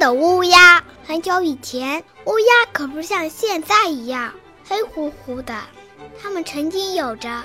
的乌鸦。很久以前，乌鸦可不像现在一样黑乎乎的，它们曾经有着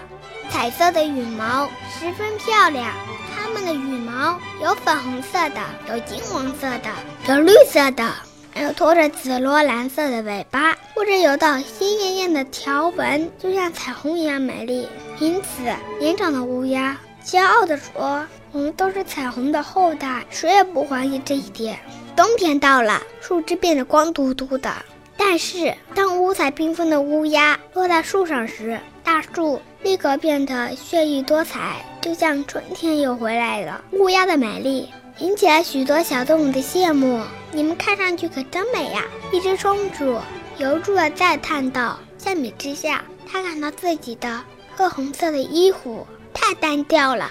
彩色的羽毛，十分漂亮。它们的羽毛有粉红色的，有金黄色的，有绿色的，还有拖着紫罗兰色的尾巴，或者有道鲜艳艳的条纹，就像彩虹一样美丽。因此，年长的乌鸦骄傲地说：“我们都是彩虹的后代，谁也不怀疑这一点。”冬天到了，树枝变得光秃秃的。但是，当五彩缤纷的乌鸦落在树上时，大树立刻变得绚丽多彩，就像春天又回来了。乌鸦的美丽引起了许多小动物的羡慕。你们看上去可真美呀！一只松鼠由衷的赞叹道。相比之下，它感到自己的褐红色的衣服太单调了。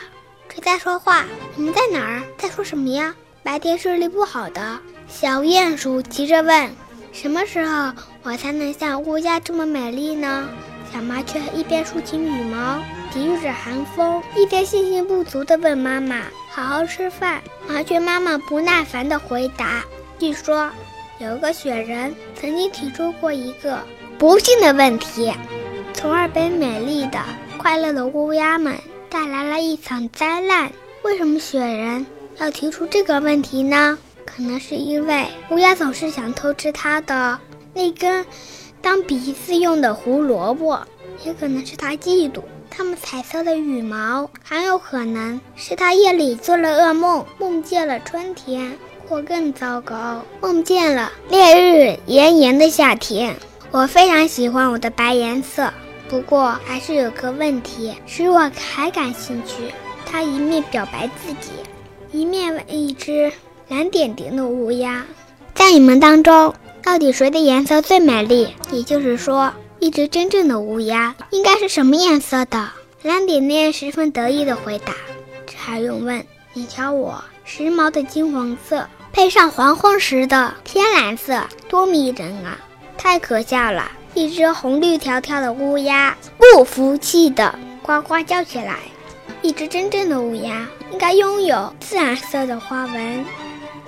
谁在说话？你们在哪儿？在说什么呀？白天视力不好的小鼹鼠急着问：“什么时候我才能像乌鸦这么美丽呢？”小麻雀一边竖起羽毛抵御着寒风，一边信心不足地问妈妈：“好好吃饭。”麻雀妈妈不耐烦地回答：“据说有个雪人曾经提出过一个不幸的问题，从而被美丽的、快乐的乌鸦们带来了一场灾难。为什么雪人？”要提出这个问题呢？可能是因为乌鸦总是想偷吃它的那根当鼻子用的胡萝卜，也可能是它嫉妒它们彩色的羽毛，还有可能是它夜里做了噩梦，梦见了春天，或更糟糕，梦见了烈日炎炎的夏天。我非常喜欢我的白颜色，不过还是有个问题使我还感兴趣。它一面表白自己。一面问一只蓝点点的乌鸦：“在你们当中，到底谁的颜色最美丽？也就是说，一只真正的乌鸦应该是什么颜色的？”蓝点点十分得意地回答：“这还用问？你瞧我时髦的金黄色，配上黄昏时的天蓝色，多迷人啊！太可笑了！”一只红绿条条的乌鸦不服气的呱呱叫起来。一只真正的乌鸦应该拥有自然色的花纹，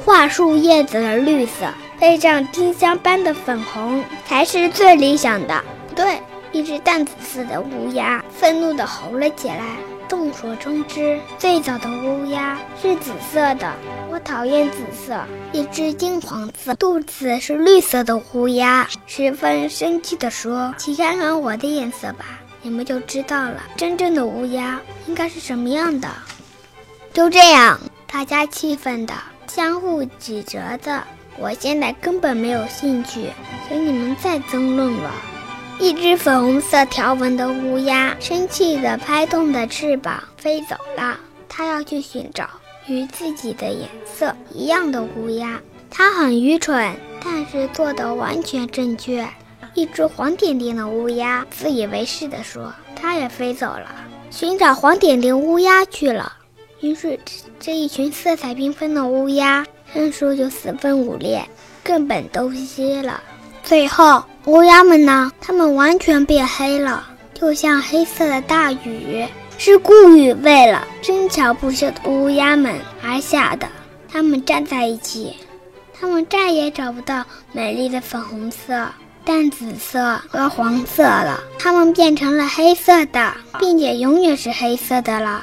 桦树叶子的绿色配上丁香般的粉红才是最理想的。不对，一只淡紫色的乌鸦愤怒地吼了起来。众所周知，最早的乌鸦是紫色的，我讨厌紫色。一只金黄色、肚子是绿色的乌鸦十分生气地说：“请看看我的颜色吧。”你们就知道了，真正的乌鸦应该是什么样的。就这样，大家气愤的相互指责着。我现在根本没有兴趣和你们再争论了。一只粉红色条纹的乌鸦生气地拍动着翅膀飞走了。它要去寻找与自己的颜色一样的乌鸦。它很愚蠢，但是做的完全正确。一只黄点点的乌鸦自以为是地说：“它也飞走了，寻找黄点点乌鸦去了。”于是，这一群色彩缤纷的乌鸦认输就四分五裂，根本都稀了。最后，乌鸦们呢？它们完全变黑了，就像黑色的大雨，是故意为了争吵不休的乌鸦们而下的。它们站在一起，它们再也找不到美丽的粉红色。淡紫色和黄色了，它们变成了黑色的，并且永远是黑色的了。